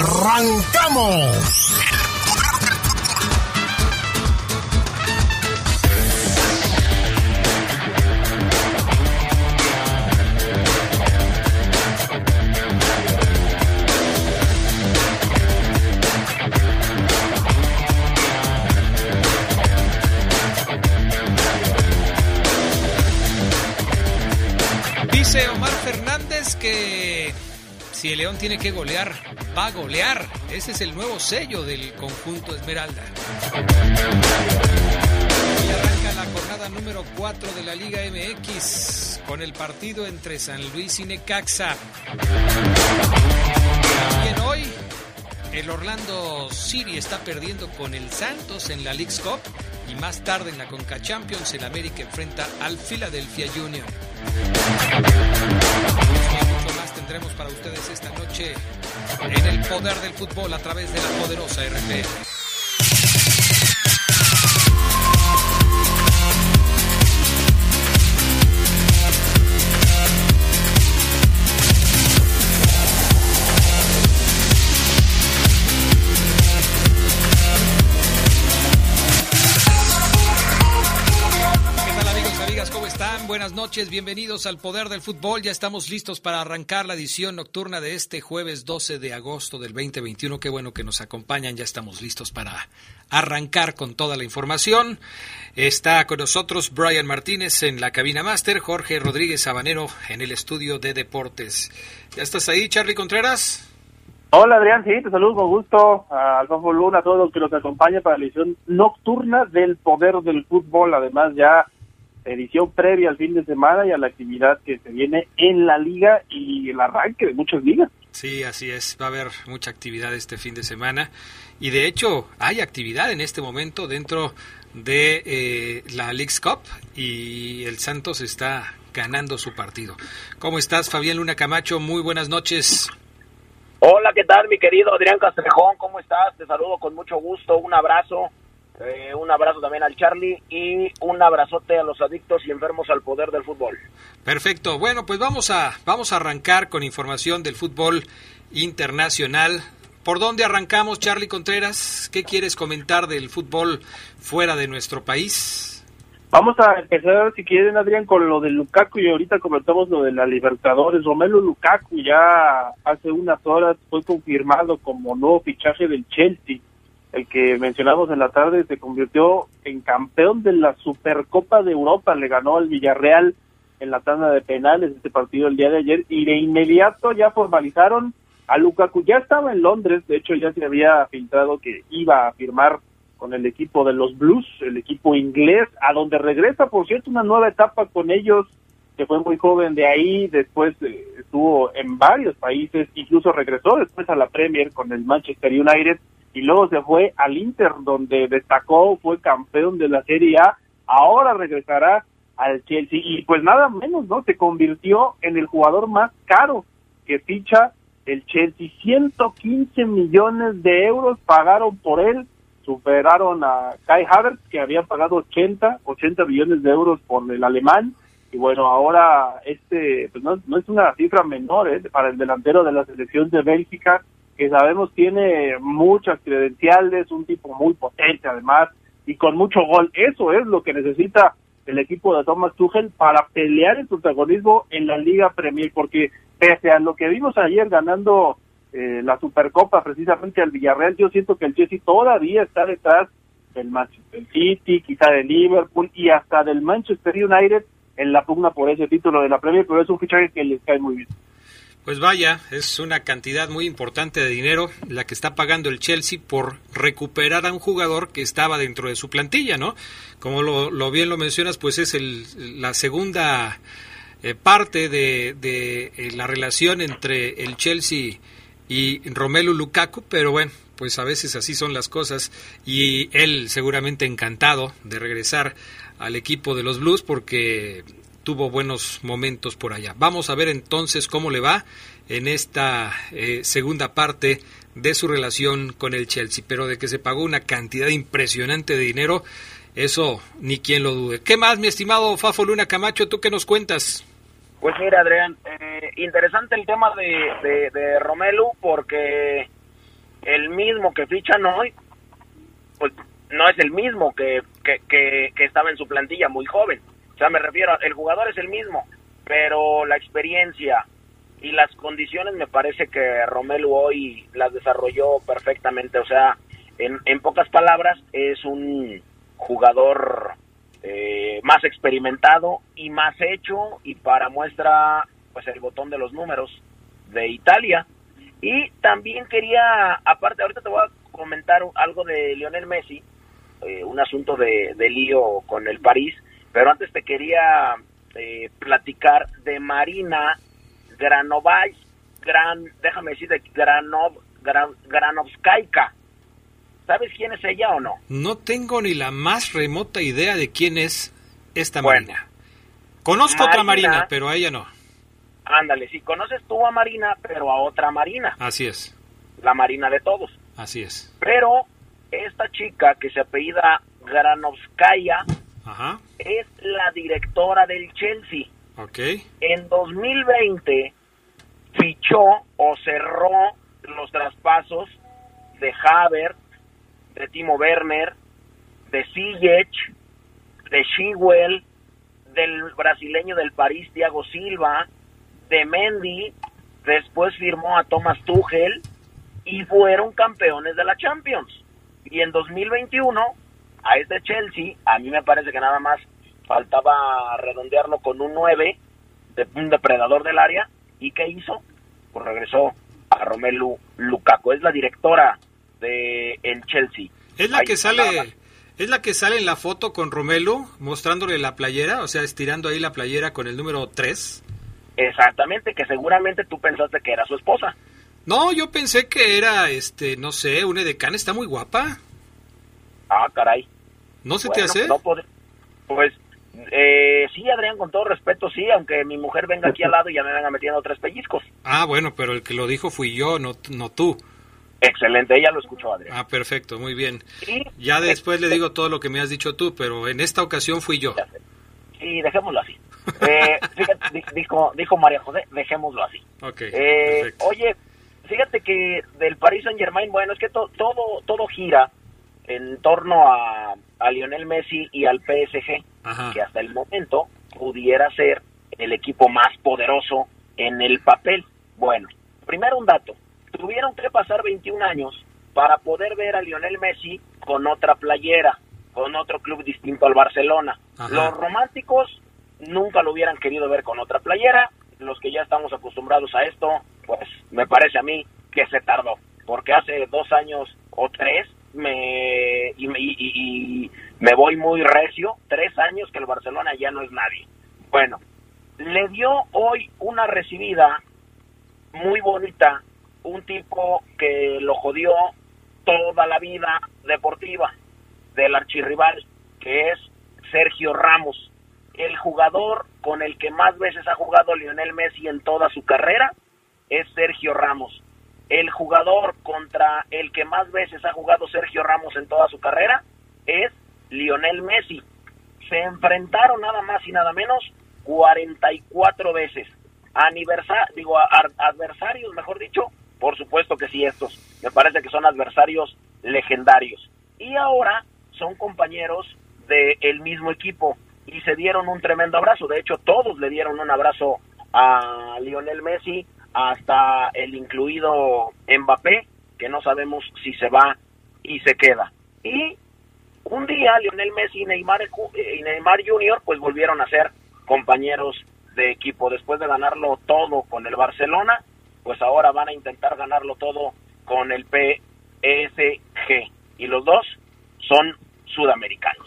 ¡Arrancamos! Dice Omar Fernández que si el León tiene que golear, va a golear. Ese es el nuevo sello del conjunto Esmeralda. Y arranca la jornada número 4 de la Liga MX con el partido entre San Luis y Necaxa. También hoy el Orlando City está perdiendo con el Santos en la League's Cup y más tarde en la Conca Champions el América enfrenta al Philadelphia Union. Tendremos para ustedes esta noche en el poder del fútbol a través de la poderosa RPL. Noches, bienvenidos al Poder del Fútbol. Ya estamos listos para arrancar la edición nocturna de este jueves 12 de agosto del 2021. Qué bueno que nos acompañan, ya estamos listos para arrancar con toda la información. Está con nosotros Brian Martínez en la cabina máster, Jorge Rodríguez Sabanero en el estudio de deportes. ¿Ya estás ahí, Charlie Contreras? Hola Adrián, sí, te saludo con gusto Alfonso Luna, a todos los que nos acompañan para la edición nocturna del Poder del Fútbol, además ya edición previa al fin de semana y a la actividad que se viene en la liga y el arranque de muchas ligas. Sí, así es. Va a haber mucha actividad este fin de semana. Y de hecho, hay actividad en este momento dentro de eh, la League's Cup y el Santos está ganando su partido. ¿Cómo estás, Fabián Luna Camacho? Muy buenas noches. Hola, ¿qué tal, mi querido Adrián Castrejón? ¿Cómo estás? Te saludo con mucho gusto. Un abrazo. Eh, un abrazo también al Charlie y un abrazote a los adictos y enfermos al poder del fútbol. Perfecto. Bueno, pues vamos a, vamos a arrancar con información del fútbol internacional. ¿Por dónde arrancamos, Charlie Contreras? ¿Qué quieres comentar del fútbol fuera de nuestro país? Vamos a empezar, si quieren, Adrián, con lo de Lukaku y ahorita comentamos lo de la Libertadores. Romelu Lukaku ya hace unas horas fue confirmado como nuevo fichaje del Chelsea. El que mencionamos en la tarde se convirtió en campeón de la Supercopa de Europa, le ganó al Villarreal en la tanda de penales este partido el día de ayer y de inmediato ya formalizaron a Lukaku. Ya estaba en Londres, de hecho ya se había filtrado que iba a firmar con el equipo de los Blues, el equipo inglés, a donde regresa, por cierto, una nueva etapa con ellos, que fue muy joven de ahí, después eh, estuvo en varios países, incluso regresó después a la Premier con el Manchester United y luego se fue al Inter, donde destacó, fue campeón de la Serie A, ahora regresará al Chelsea y pues nada menos, ¿no? Se convirtió en el jugador más caro que ficha el Chelsea. 115 millones de euros pagaron por él, superaron a Kai Havertz, que había pagado 80, 80 millones de euros por el alemán. Y bueno, ahora este pues no, no es una cifra menor ¿eh? para el delantero de la selección de Bélgica, que sabemos tiene muchas credenciales, un tipo muy potente además, y con mucho gol. Eso es lo que necesita el equipo de Thomas Tuchel para pelear el protagonismo en la Liga Premier, porque pese a lo que vimos ayer ganando eh, la Supercopa precisamente al Villarreal, yo siento que el Chelsea todavía está detrás del Manchester City, quizá del Liverpool y hasta del Manchester United en la pugna por ese título de la Premier, pero es un fichaje que les cae muy bien. Pues vaya, es una cantidad muy importante de dinero la que está pagando el Chelsea por recuperar a un jugador que estaba dentro de su plantilla, ¿no? Como lo, lo bien lo mencionas, pues es el, la segunda eh, parte de, eh, la relación entre el Chelsea y Romelu Lukaku, pero bueno, pues a veces así son las cosas y él seguramente encantado de regresar al equipo de los Blues porque tuvo buenos momentos por allá. Vamos a ver entonces cómo le va en esta eh, segunda parte de su relación con el Chelsea, pero de que se pagó una cantidad impresionante de dinero, eso ni quien lo dude. ¿Qué más, mi estimado Fafo Luna Camacho, tú qué nos cuentas? Pues mira, Adrián, eh, interesante el tema de, de, Romelu porque el mismo que fichan hoy, pues no es el mismo que, que, que estaba en su plantilla muy joven. O sea, me refiero, el jugador es el mismo, pero la experiencia, y las condiciones me parece que Romelu hoy las desarrolló perfectamente. O sea, en, en pocas palabras, es un jugador eh, más experimentado y más hecho y para muestra pues el botón de los números de Italia. Y también quería, aparte, ahorita te voy a comentar algo de Lionel Messi, eh, un asunto de, de, lío con el París, pero antes te quería eh, platicar de Marina Granovay, Gran, déjame decir, de Granov, Gran, Granovskaika. ¿Sabes quién es ella o no? No tengo ni la más remota idea de quién es esta Marina. Conozco otra Marina, pero a ella no. Ándale, si conoces tú a Marina, pero a otra Marina. Así es. La Marina de todos. Así es. Pero esta chica que se apellida Granovskaya es la directora del Chelsea. En 2020 fichó o cerró los traspasos de Haver, de Timo Werner, de Ziyech, de Shewell, del brasileño del París, Thiago Silva, de Mendy, después firmó a Thomas Tuchel y fueron campeones de la Champions. Y en 2021, a este Chelsea, a mí me parece que nada más faltaba redondearlo con un 9, de, un depredador del área, ¿y qué hizo? Pues regresó a Romelu Lukaku, es la directora de el Chelsea. Es la que sale es la que sale en la foto con Romelu mostrándole la playera, o sea, estirando ahí la playera con el número 3. Exactamente, que seguramente tú pensaste que era su esposa. No, yo pensé que era, este, no sé, una edecán, está muy guapa. Ah, caray. ¿No se te hace? pues eh, sí, Adrián, con todo respeto, sí, aunque mi mujer venga aquí al lado y ya me venga metiendo tres pellizcos. Ah, bueno, pero el que lo dijo fui yo, no, no tú. Excelente, ella lo escuchó, Adrián. Ah, perfecto, muy bien. ya después le digo todo lo que me has dicho tú, pero en esta ocasión fui yo. Sí, dejémoslo así. Eh, fíjate, dijo, dijo María José, dejémoslo así. Ok, eh, oye, fíjate que del Paris Saint Germain, bueno, es que todo, todo gira en torno a, a Lionel Messi y al PSG, que hasta el momento pudiera ser el equipo más poderoso en el papel. Bueno, primero un dato. Tuvieron que pasar 21 años para poder ver a Lionel Messi con otra playera, con otro club distinto al Barcelona. Los románticos nunca lo hubieran querido ver con otra playera. Los que ya estamos acostumbrados a esto, pues me parece a mí que se tardó, porque hace dos años o tres me voy muy recio, tres años que el Barcelona ya no es nadie. Bueno, le dio hoy una recibida muy bonita, un tipo que lo jodió toda la vida deportiva del archirrival, que es Sergio Ramos, el jugador con el que más veces ha jugado Lionel Messi en toda su carrera, es Sergio Ramos el jugador contra el que más veces ha jugado Sergio Ramos en toda su carrera es Lionel Messi. Se enfrentaron nada más y nada menos 44 veces. Aniversa digo, adversarios, mejor dicho, por supuesto que sí, estos. Me parece que son adversarios legendarios. Y ahora son compañeros del mismo equipo y se dieron un tremendo abrazo. De hecho, todos le dieron un abrazo a Lionel Messi, hasta el incluido Mbappé, que no sabemos si se va y se queda. Y un día Lionel Messi y Neymar, eh, y Neymar Jr. pues volvieron a ser compañeros de equipo. Después de ganarlo todo con el Barcelona, pues ahora van a intentar ganarlo todo con el PSG. Y los dos son sudamericanos.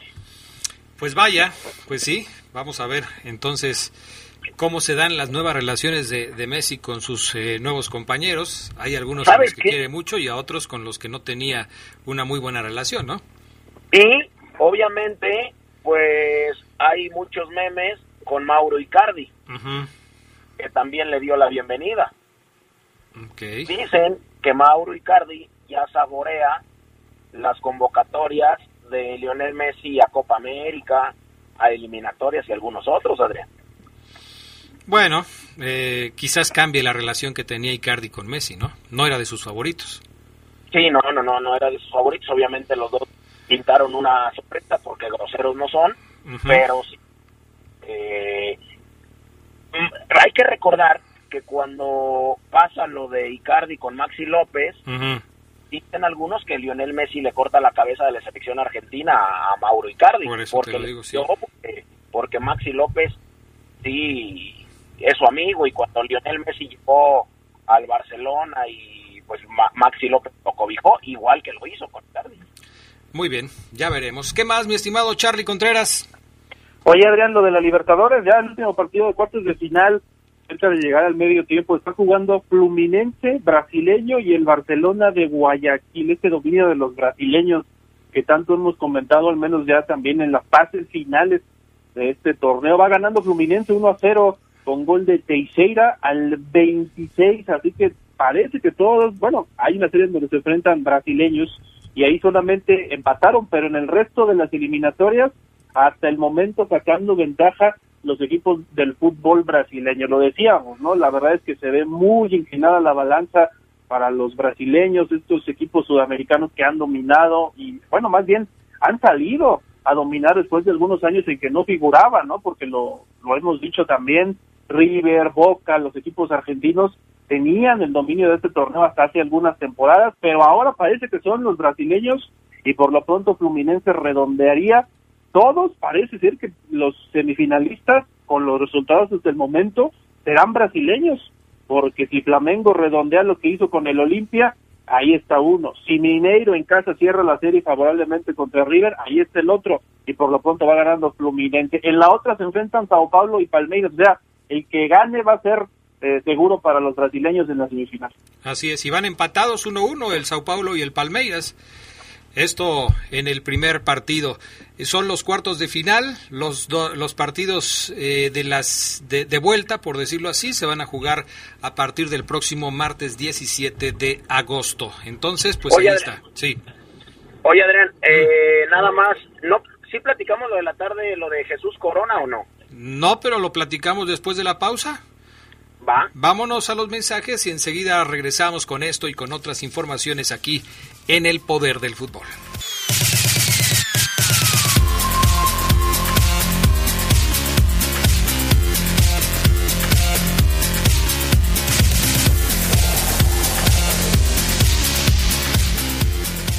Pues vaya, pues sí, vamos a ver entonces cómo se dan las nuevas relaciones de, Messi con sus eh, nuevos compañeros. Hay algunos con los que quiere mucho y a otros con los que no tenía una muy buena relación, ¿no? Y obviamente, pues hay muchos memes con Mauro Icardi, que también le dio la bienvenida. Dicen que Mauro Icardi ya saborea las convocatorias de Lionel Messi a Copa América, a eliminatorias y algunos otros, Adrián. Bueno, eh, quizás cambie la relación que tenía Icardi con Messi, ¿no? No era de sus favoritos. Sí, no, no, no, no era de sus favoritos. Obviamente los dos pintaron una sorpresa porque groseros no son, pero sí. Eh, hay que recordar que cuando pasa lo de Icardi con Maxi López, dicen algunos que Lionel Messi le corta la cabeza de la selección argentina a Mauro Icardi. porque, porque, Maxi López sí es su amigo y cuando Lionel Messi llegó al Barcelona y pues Maxi López lo cobijó, igual que lo hizo con Icardi. Muy bien, ya veremos. ¿Qué más, mi estimado Charlie Contreras? Oye, Adrián, lo de la Libertadores, ya el último partido de cuartos de final, cerca de llegar al medio tiempo, está jugando Fluminense, brasileño y el Barcelona de Guayaquil, este dominio de los brasileños que tanto hemos comentado, al menos ya también en las fases finales de este torneo. Va ganando Fluminense 1 a 0 con gol de Teixeira al 26, así que parece que todos, bueno, hay una serie donde se enfrentan brasileños y ahí solamente empataron, pero en el resto de las eliminatorias hasta el momento sacando ventaja los equipos del fútbol brasileño. Lo decíamos, ¿no? La verdad es que se ve muy inclinada la balanza para los brasileños, estos equipos sudamericanos que han dominado y, bueno, más bien han salido a dominar después de algunos años en que no figuraban, ¿no? Porque lo, lo hemos dicho también, River, Boca, los equipos argentinos tenían el dominio de este torneo hasta hace algunas temporadas, pero ahora parece que son los brasileños y por lo pronto Fluminense redondearía todos, parece ser que los semifinalistas, con los resultados hasta el momento, serán brasileños, porque si Flamengo redondea lo que hizo con el Olimpia, ahí está uno. Si Mineiro en casa cierra la serie favorablemente contra River, ahí está el otro, y por lo pronto va ganando Fluminense. En la otra se enfrentan Sao Paulo y Palmeiras, o sea, el que gane va a ser eh, seguro para los brasileños en la semifinal. Así es, y van empatados 1-1 el Sao Paulo y el Palmeiras. Esto en el primer partido. Son los cuartos de final, los, los partidos eh, de, las, de, vuelta, por decirlo así, se van a jugar a partir del próximo martes 17 de agosto. Entonces, pues ahí está. Sí. Oye, Adrián, eh, nada más, no, ¿sí platicamos lo de la tarde, lo de Jesús Corona o no? No, pero lo platicamos después de la pausa. Vámonos a los mensajes y enseguida regresamos con esto y con otras informaciones aquí en el poder del fútbol.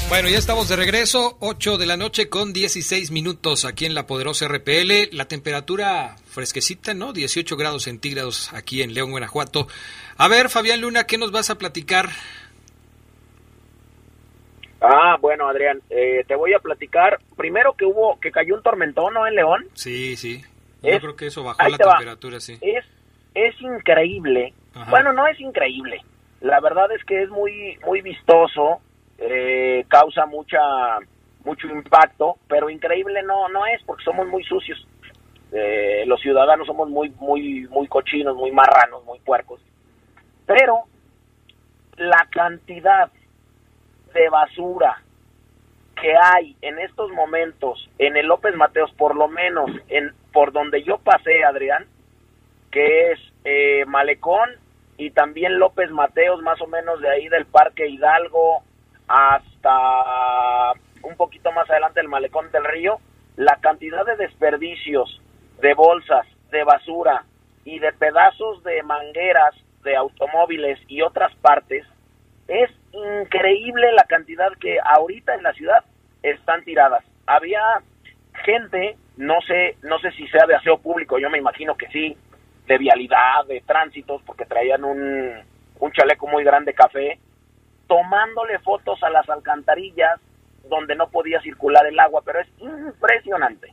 Bueno, ya estamos de regreso, 8 de la noche con 16 minutos aquí en la poderosa RPL. La temperatura fresquecita, ¿no? 18 grados centígrados aquí en León, Guanajuato. A ver, Fabián Luna, ¿qué nos vas a platicar? Ah, bueno, Adrián, eh, te voy a platicar. Primero que hubo, que cayó un tormentón, ¿no? En León. Sí, sí. Yo creo que eso bajó la temperatura, sí. Es, es increíble. Bueno, no es increíble. La verdad es que es muy, muy vistoso eh, causa mucha mucho impacto, pero increíble no no es porque somos muy sucios. Eh, los ciudadanos somos muy muy muy cochinos, muy marranos, muy puercos. Pero la cantidad de basura que hay en estos momentos en el López Mateos, por lo menos en por donde yo pasé, Adrián, que es eh, Malecón y también López Mateos, más o menos de ahí del Parque Hidalgo, hasta un poquito más adelante el malecón del río, la cantidad de desperdicios de bolsas, de basura y de pedazos de mangueras de automóviles y otras partes, es increíble la cantidad que ahorita en la ciudad están tiradas. Había gente, no sé, no sé si sea de aseo público, yo me imagino que sí, de vialidad, de tránsitos, porque traían un, un chaleco muy grande café, tomándole fotos a las alcantarillas donde no podía circular el agua, pero es impresionante.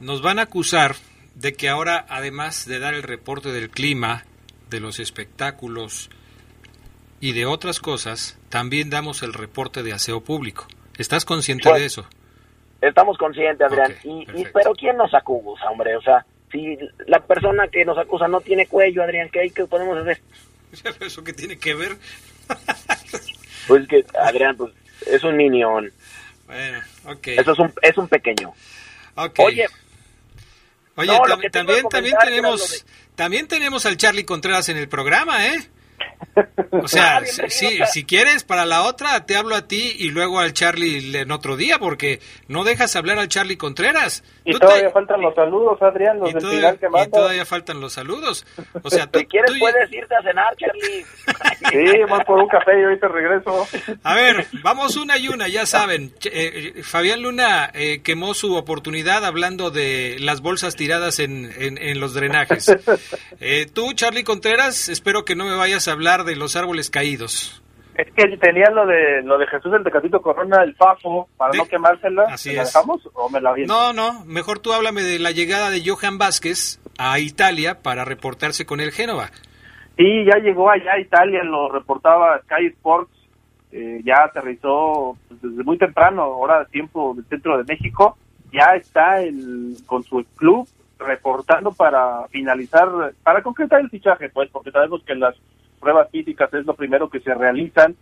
Nos van a acusar de que ahora, además de dar el reporte del clima, de los espectáculos y de otras cosas, también damos el reporte de aseo público. ¿Estás consciente de eso? Estamos conscientes, Adrián. y, pero ¿quién nos acusa, hombre? O sea, si la persona que nos acusa no tiene cuello, Adrián, ¿qué, hay que podemos hacer? ¿Eso qué tiene que ver? pues que, Adrián, pues es un minion. Bueno, ok. Eso es un, es un pequeño. Oye, Oye, también, también tenemos, también tenemos al Charlie Contreras en el programa, ¿eh? O sea, si, si quieres, para la otra te hablo a ti y luego al Charlie en otro día, porque no dejas hablar al Charlie Contreras. Y todavía faltan los saludos, Adrián, los y todavía, que Y todavía faltan los saludos. O sea, si quieres puedes irte a cenar, Charlie. sí, voy por un café y ahorita regreso. A ver, vamos una y una, ya saben. Eh, eh, Fabián Luna eh, quemó su oportunidad hablando de las bolsas tiradas en, en, en los drenajes. tú, Charlie Contreras, espero que no me vayas a hablar de los árboles caídos. Es que tenía lo de lo de Jesús el Tecatito Corona, el Fafo, para no quemársela. Así ¿La dejamos o me la No, no, mejor tú háblame de la llegada de Johan Vázquez a Italia para reportarse con el Génova. Sí, ya llegó allá a Italia, lo reportaba Sky Sports, eh, ya aterrizó pues, desde muy temprano, hora de tiempo del centro de México, ya está el, con su club reportando para finalizar, para concretar el fichaje, pues, porque sabemos que las pruebas físicas es lo primero que se realizan.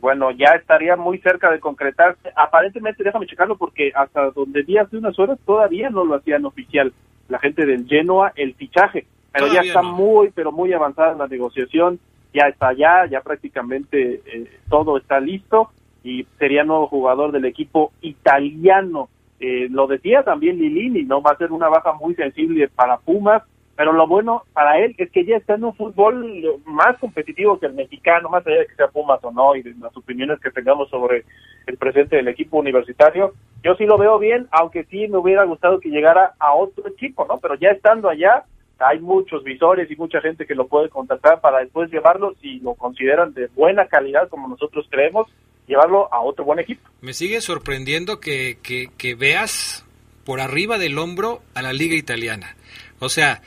bueno, ya estaría muy cerca de concretarse. Aparentemente, déjame checarlo porque hasta donde vi hace unas horas todavía no lo hacían oficial la gente del Genoa el fichaje, pero ya está muy, pero muy avanzada la negociación, ya está allá, ya prácticamente eh, todo está listo y sería nuevo jugador del equipo italiano. Eh, lo decía también Lilini, ¿no? Va a ser una baja muy sensible para Pumas, pero lo bueno para él es que ya está en un fútbol más competitivo que el mexicano, más allá de que sea Pumas o no, y de las opiniones que tengamos sobre el presente del equipo universitario. Yo sí lo veo bien, aunque sí me hubiera gustado que llegara a otro equipo, ¿no? Pero ya estando allá, hay muchos visores y mucha gente que lo puede contactar para después llevarlo, si lo consideran de buena calidad, como nosotros creemos, llevarlo a otro buen equipo. Me sigue sorprendiendo que, que veas por arriba del hombro a la liga italiana. O sea,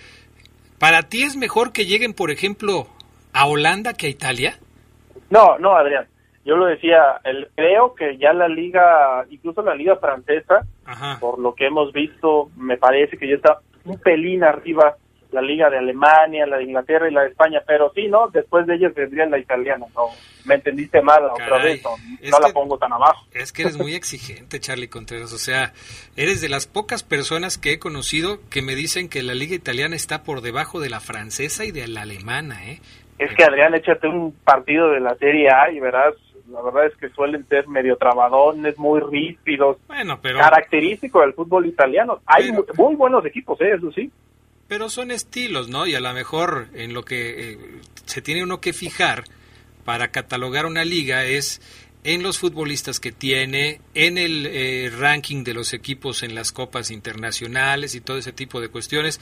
¿Para ti es mejor que lleguen, por ejemplo, a Holanda que a Italia? No, no, Adrián. Yo lo decía, el, creo que ya la liga, incluso la liga francesa, por lo que hemos visto, me parece que ya está un pelín arriba la liga de Alemania, la de Inglaterra y la de España, pero sí, ¿no? Después de ellos vendría la italiana, ¿no? Me entendiste mal otra vez, no, la pongo tan abajo. Es que eres muy exigente, Charlie Contreras, o sea, eres de las pocas personas que he conocido que me dicen que la liga italiana está por debajo de la francesa y de la alemana, ¿eh? Es que Adrián, échate un partido de la Serie A y verás la verdad es que suelen ser medio trabadones, muy rígidos. Bueno, pero... Característico del fútbol italiano. Hay muy, buenos equipos, ¿eh? eso sí. Pero son estilos, ¿no? Y a lo mejor en lo que eh, se tiene uno que fijar para catalogar una liga es en los futbolistas que tiene, en el eh, ranking de los equipos en las copas internacionales y todo ese tipo de cuestiones.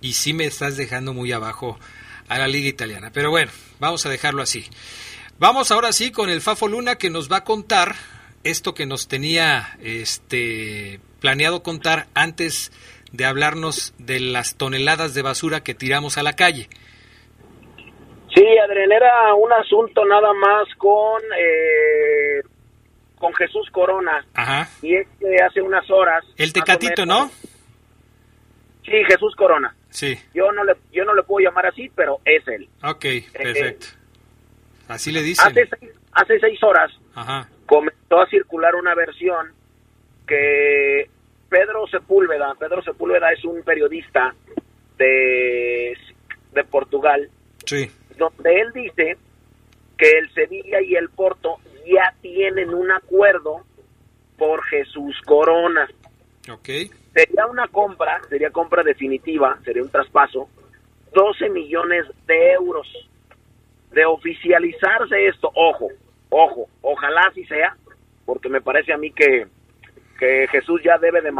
Y sí me estás dejando muy abajo a la liga italiana. Pero bueno, vamos a dejarlo así. Vamos ahora sí con el Fafo Luna que nos va a contar esto que nos tenía este planeado contar antes de hablarnos de las toneladas de basura que tiramos a la calle. Sí, Adrián, era un asunto nada más con eh, con Jesús Corona. Ajá. Y es que hace unas horas. El tecatito, ¿no? Sí, Jesús Corona. Sí. Yo no le, yo no le puedo llamar así, pero es él. Ok, eh, perfecto. así le dicen. Hace seis, hace seis horas Ajá. comenzó a circular una versión que Pedro Sepúlveda, Pedro Sepúlveda es un periodista de, de Portugal, sí. donde él dice que el Sevilla y el Porto ya tienen un acuerdo por Jesús Corona. Okay. Sería una compra, sería compra definitiva, sería un traspaso, 12 millones de euros. De oficializarse esto, ojo, ojo, ojalá así sea, porque me parece a mí que que Jesús ya debe de,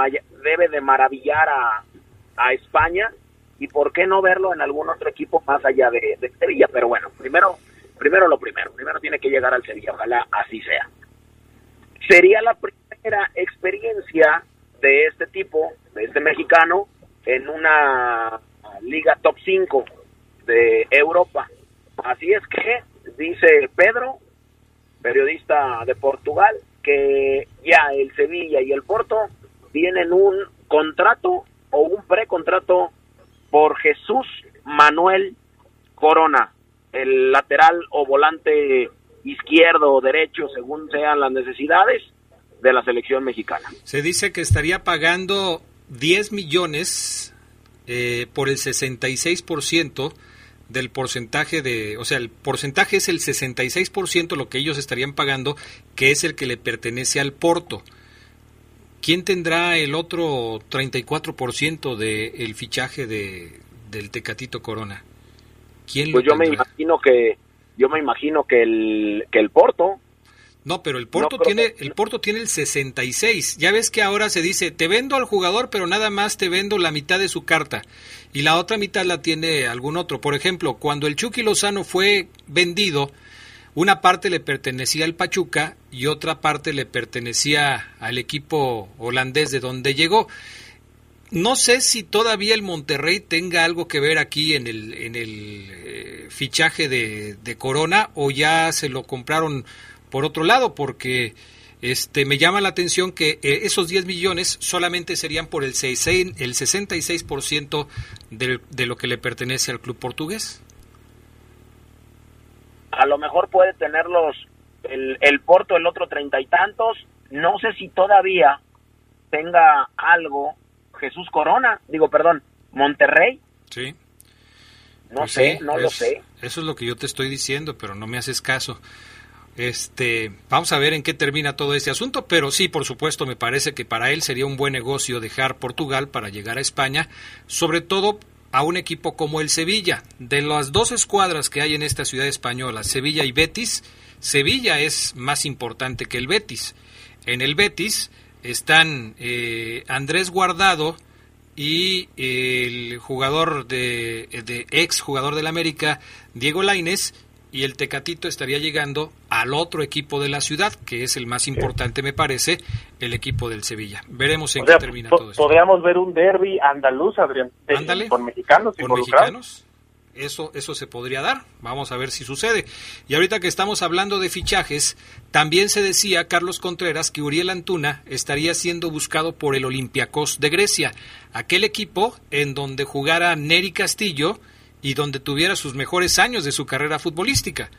debe de maravillar a, España y por qué no verlo en algún otro equipo más allá de, Sevilla. Pero bueno, primero, primero lo primero, primero tiene que llegar al Sevilla, ojalá así sea. Sería la primera experiencia de este tipo, de este mexicano, en una liga top 5 de Europa. Así es que dice Pedro, periodista de Portugal, que ya el Sevilla y el Porto tienen un contrato o un precontrato por Jesús Manuel Corona, el lateral o volante izquierdo o derecho, según sean las necesidades de la selección mexicana. Se dice que estaría pagando 10 millones eh, por el 66% del porcentaje de, o sea, el porcentaje es el 66% lo que ellos estarían pagando, que es el que le pertenece al Porto. ¿Quién tendrá el otro 34% del fichaje de, del Tecatito Corona? ¿Quién pues yo me imagino que yo me imagino que el que el Porto no, pero el Porto tiene el Porto tiene el 66. Ya ves que ahora se dice, "Te vendo al jugador, pero nada más te vendo la mitad de su carta." Y la otra mitad la tiene algún otro. Por ejemplo, cuando el Chucky Lozano fue vendido, una parte le pertenecía al Pachuca y otra parte le pertenecía al equipo holandés de donde llegó. No sé si todavía el Monterrey tenga algo que ver aquí en el, en el eh, fichaje de, de Corona o ya se lo compraron por otro lado, porque este, me llama la atención que eh, esos 10 millones solamente serían por el, 6, el 66% de, de lo que le pertenece al club portugués. A lo mejor puede tenerlos el, el Porto, el otro treinta y tantos. No sé si todavía tenga algo Jesús Corona, digo, perdón, Monterrey. Sí. No pues sé, no lo sé. Eso es lo que yo te estoy diciendo, pero no me haces caso. Este, vamos a ver en qué termina todo este asunto, pero sí, por supuesto, me parece que para él sería un buen negocio dejar Portugal para llegar a España, sobre todo a un equipo como el Sevilla. De las dos escuadras que hay en esta ciudad española, Sevilla y Betis, Sevilla es más importante que el Betis. En el Betis están eh, Andrés Guardado y el jugador de, de ex jugador del América, Diego Laines, y el Tecatito estaría llegando al otro equipo de la ciudad, que es el más importante, me parece, el equipo del Sevilla. Veremos en qué termina todo esto. Podríamos ver un derby andaluz, Adrián, con mexicanos. Con mexicanos. Eso, eso se podría dar. Vamos a ver si sucede. Y ahorita que estamos hablando de fichajes, también se decía, Carlos Contreras, que Uriel Antuna estaría siendo buscado por el Olympiacos de Grecia, aquel equipo en donde jugara Neri Castillo, y donde tuviera sus mejores años de su carrera futbolística.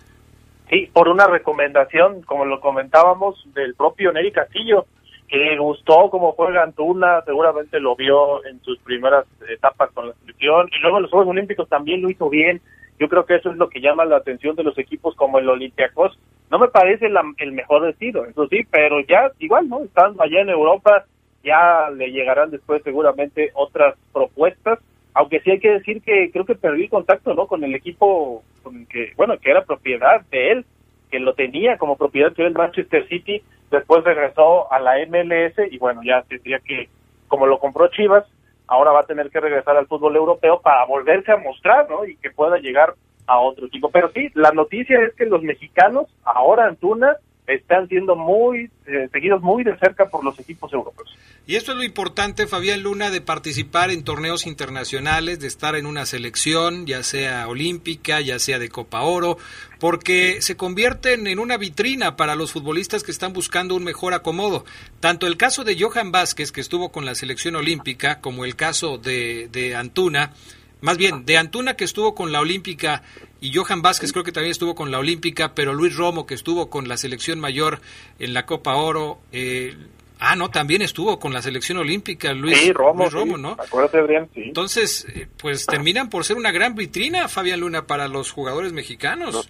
Sí, por una recomendación, como lo comentábamos, del propio Neri Castillo, que le gustó cómo juega Antuna, seguramente lo vio en sus primeras etapas con la selección, y luego en los Juegos Olímpicos también lo hizo bien. Yo creo que eso es lo que llama la atención de los equipos como el Olympiacos. No me parece el mejor destino, eso sí, pero ya igual, ¿no? Estando allá en Europa, ya le llegarán después seguramente otras propuestas aunque sí hay que decir que creo que perdí contacto no con el equipo con que bueno que era propiedad de él que lo tenía como propiedad que era el Manchester City después regresó a la MLS y bueno ya tendría que como lo compró Chivas ahora va a tener que regresar al fútbol europeo para volverse a mostrar no y que pueda llegar a otro equipo. Pero sí la noticia es que los mexicanos ahora Antuna están siendo muy eh, seguidos muy de cerca por los equipos europeos. Y esto es lo importante, Fabián Luna, de participar en torneos internacionales, de estar en una selección, ya sea olímpica, ya sea de Copa Oro, porque se convierten en una vitrina para los futbolistas que están buscando un mejor acomodo. Tanto el caso de Johan Vázquez, que estuvo con la selección olímpica, como el caso de, de Antuna, más bien, de Antuna que estuvo con la Olímpica y Johan Vázquez creo que también estuvo con la Olímpica, pero Luis Romo que estuvo con la selección mayor en la Copa Oro. Eh, ah, no, también estuvo con la selección olímpica Luis, sí, Romo, ¿no? Acuérdate, sí. Entonces, eh, pues terminan por ser una gran vitrina, Fabián Luna, para los jugadores mexicanos.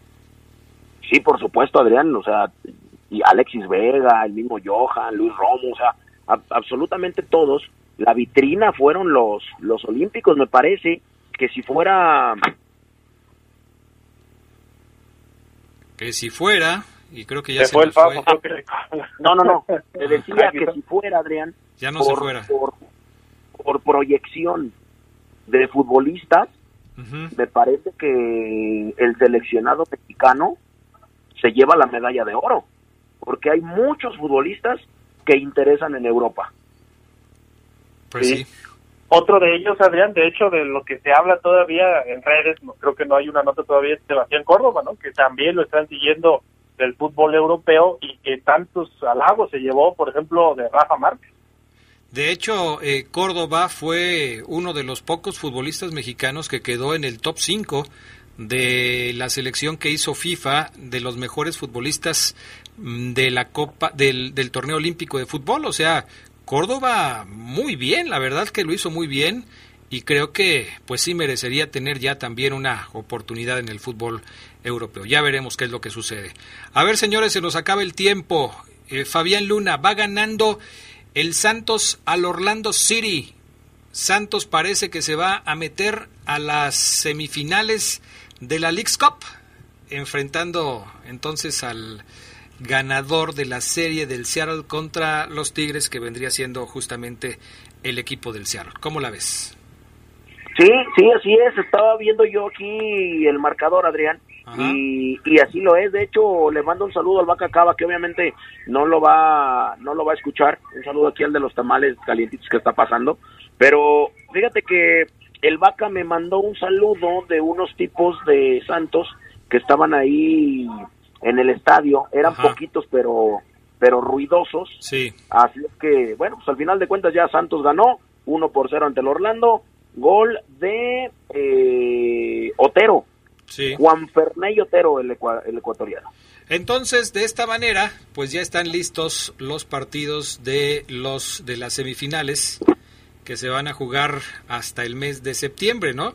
Sí, por supuesto, Adrián, o sea, y Alexis Vega, el mismo Johan, Luis Romo, o sea, absolutamente todos. La vitrina fueron los, los olímpicos, me parece, que si fuera... Que si fuera, y creo que ya se, fue el fue. No, no, no, te decía que si fuera, Adrián, ya no se fuera. Por, proyección de futbolistas, me parece que el seleccionado mexicano se lleva la medalla de oro, porque hay muchos futbolistas que interesan en Europa. Pues sí Otro de ellos, Adrián, de hecho, de lo que se habla todavía en redes, creo que no hay una nota todavía, es Sebastián Córdoba, ¿no? Que también lo están siguiendo del fútbol europeo y que tantos halagos se llevó, por ejemplo, de Rafa Márquez. De hecho, eh, Córdoba fue uno de los pocos futbolistas mexicanos que quedó en el top 5 de la selección que hizo FIFA de los mejores futbolistas mm, de la Copa del, del torneo olímpico de fútbol. O sea, Córdoba muy bien, la verdad que lo hizo muy bien y creo que pues sí merecería tener ya también una oportunidad en el fútbol europeo. Ya veremos qué es lo que sucede. A ver, señores, se nos acaba el tiempo. Eh, Fabián Luna va ganando el Santos al Orlando City. Santos parece que se va a meter a las semifinales de la League's Cup, enfrentando entonces al ganador de la serie del Seattle contra los Tigres, que vendría siendo justamente el equipo del Seattle. ¿Cómo la ves? Sí, sí, así es. Estaba viendo yo aquí el marcador, Adrián. Y, y, así lo es. De hecho, le mando un saludo al Vaca Cava, que obviamente no lo va, no lo va a escuchar. Un saludo aquí al de los tamales calientitos que está pasando. Pero fíjate que el Vaca me mandó un saludo de unos tipos de Santos que estaban ahí en el estadio. Eran poquitos, pero pero ruidosos. Sí. Así es que, bueno, pues al final de cuentas ya Santos ganó 1 por 0 ante el Orlando. Gol de eh, Otero. Sí. Juan Ferney Otero, el, el ecuatoriano. Entonces, de esta manera, pues ya están listos los partidos de los de las semifinales que se van a jugar hasta el mes de septiembre, ¿no?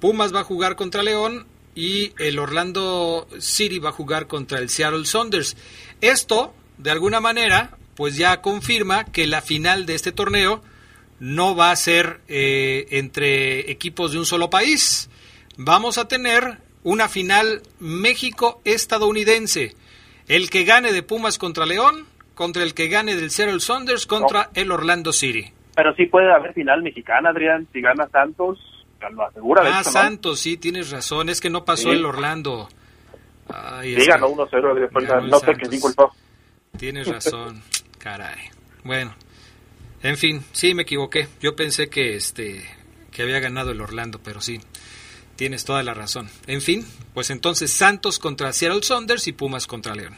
Pumas va a jugar contra León y el Orlando City va a jugar contra el Seattle Saunders. Esto, de alguna manera, pues ya confirma que la final de este torneo no va a ser eh, entre equipos de un solo país. Vamos a tener una final México-estadounidense. El que gane de Pumas contra León, contra el que gane del Seattle Saunders, contra el Orlando City. Pero sí puede haber final mexicana, Adrián. Si gana Santos, lo asegura. Ah, Santos, sí, tienes razón. Es que no pasó el Orlando. Ay, sí, ganó 1-0, Adrián. No sé culpó. Tienes razón. Caray. Bueno, en fin, sí me equivoqué. Yo pensé que este que había ganado el Orlando, pero sí. Tienes toda la razón. En fin, pues entonces Santos contra Seattle Saunders y Pumas contra León.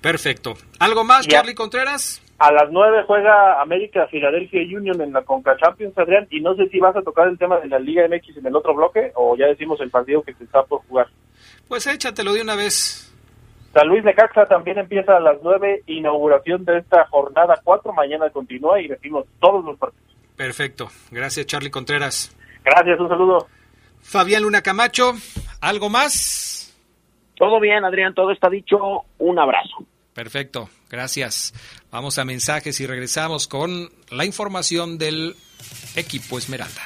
Perfecto. ¿Algo más, Charlie Contreras? A las nueve juega América Filadelfia Union en la Conca Champions, Adrián, y no sé si vas a tocar el tema de la Liga MX en el otro bloque o ya decimos el partido que se está por jugar. Pues échatelo de una vez. San Luis de Caxa también empieza a las nueve, inauguración de esta jornada cuatro, mañana continúa y decimos todos los partidos. Perfecto, gracias Charlie Contreras. Gracias, un saludo. Fabián Luna Camacho, ¿algo más? Todo bien, Adrián, todo está dicho. Un abrazo. Perfecto, gracias. Vamos a mensajes y regresamos con la información del equipo Esmeralda.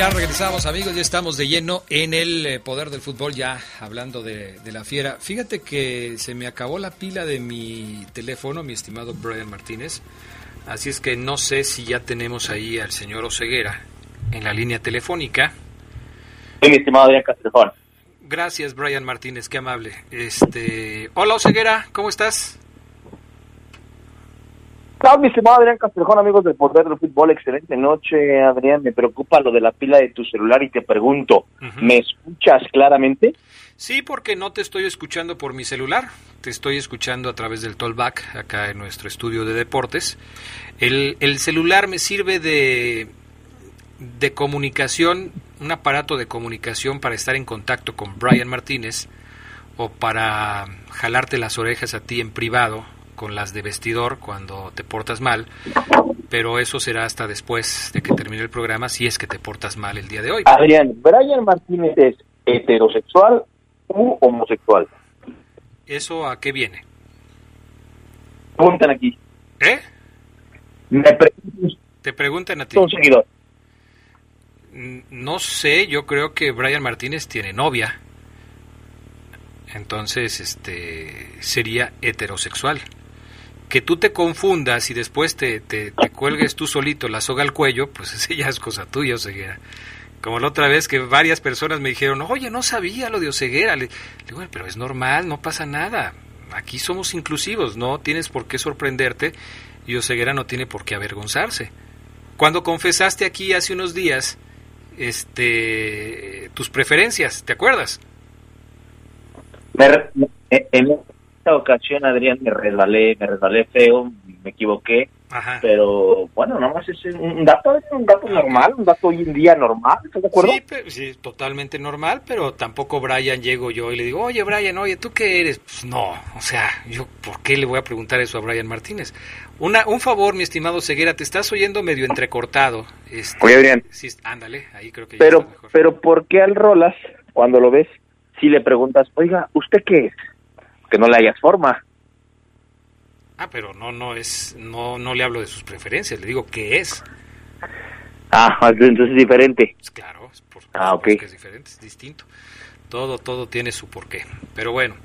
Ya regresamos amigos, ya estamos de lleno en el eh, poder del fútbol, ya hablando de, la fiera. Fíjate que se me acabó la pila de mi teléfono, mi estimado Brian Martínez, así es que no sé si ya tenemos ahí al señor Oseguera en la línea telefónica. Sí, mi estimado Adrián Castrejón. Gracias Brian Martínez, qué amable. Este, hola Oseguera, ¿cómo estás? Claro, mi estimado Adrián Castrejón, amigos del Poder del Fútbol, excelente noche, Adrián. Me preocupa lo de la pila de tu celular y te pregunto, ¿me escuchas claramente? Sí, porque no te estoy escuchando por mi celular, te estoy escuchando a través del Tollback, acá en nuestro estudio de deportes. El, el celular me sirve de, de comunicación, un aparato de comunicación para estar en contacto con Brian Martínez o para jalarte las orejas a ti en privado con las de vestidor cuando te portas mal, pero eso será hasta después de que termine el programa si es que te portas mal el día de hoy. Adrián, ¿Brian Martínez es heterosexual u homosexual? ¿Eso a qué viene? Preguntan aquí. ¿Eh? Me te preguntan a ti. Un seguidor. No sé, yo creo que Brian Martínez tiene novia. entonces este sería heterosexual. Que tú te confundas y después te, te, cuelgues tú solito la soga al cuello, pues ese ya es cosa tuya, Oseguera. Como la otra vez que varias personas me dijeron, oye, no sabía lo de Oseguera. Le, digo, pero es normal, no pasa nada. Aquí somos inclusivos, no tienes por qué sorprenderte y Oseguera no tiene por qué avergonzarse. Cuando confesaste aquí hace unos días este tus preferencias, ¿te acuerdas? en esta ocasión, Adrián, me resbalé, me resbalé feo, me equivoqué, pero bueno, nada más es un dato, un dato normal, un dato hoy en día normal, ¿estás de acuerdo? Sí, totalmente normal, pero tampoco Brian llego yo y le digo, oye Brian, oye, ¿tú qué eres? Pues no, o sea, yo, ¿por qué le voy a preguntar eso a Brian Martínez? Una, un favor, mi estimado Ceguera, te estás oyendo medio entrecortado. Este, oye, Adrián. Sí, ándale, ahí creo que ya pero, mejor. Pero, ¿por qué al Rolas, cuando lo ves, si le preguntas, oiga, ¿usted qué es? Que no le hayas forma. Ah, pero no, no es, no, no le hablo de sus preferencias, le digo qué es. Ah, entonces es diferente. Pues claro, es por, ah, ok. es diferente, es distinto. Todo, todo tiene su porqué. Pero bueno,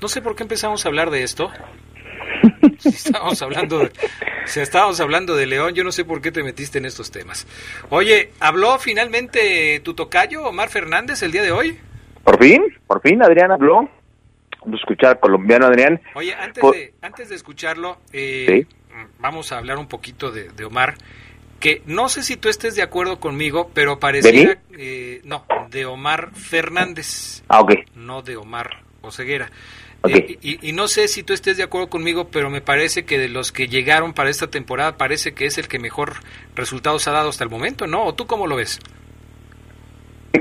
no sé por qué empezamos a hablar de esto. Si estábamos hablando de, si estábamos hablando de León, yo no sé por qué te metiste en estos temas. Oye, ¿habló finalmente tu tocayo, Omar Fernández, el día de hoy? Por fin, por fin, Adrián habló. A escuchar colombiano, Adrián. Oye, antes, de, antes de escucharlo, eh, vamos a hablar un poquito de, Omar, que no sé si tú estés de acuerdo conmigo, pero pareciera... Eh, no, de Omar Fernández. Ah, ok. No de Omar Oseguera. Eh, y, y, no sé si tú estés de acuerdo conmigo, pero me parece que de los que llegaron para esta temporada parece que es el que mejor resultados ha dado hasta el momento, ¿no? ¿O tú cómo lo ves?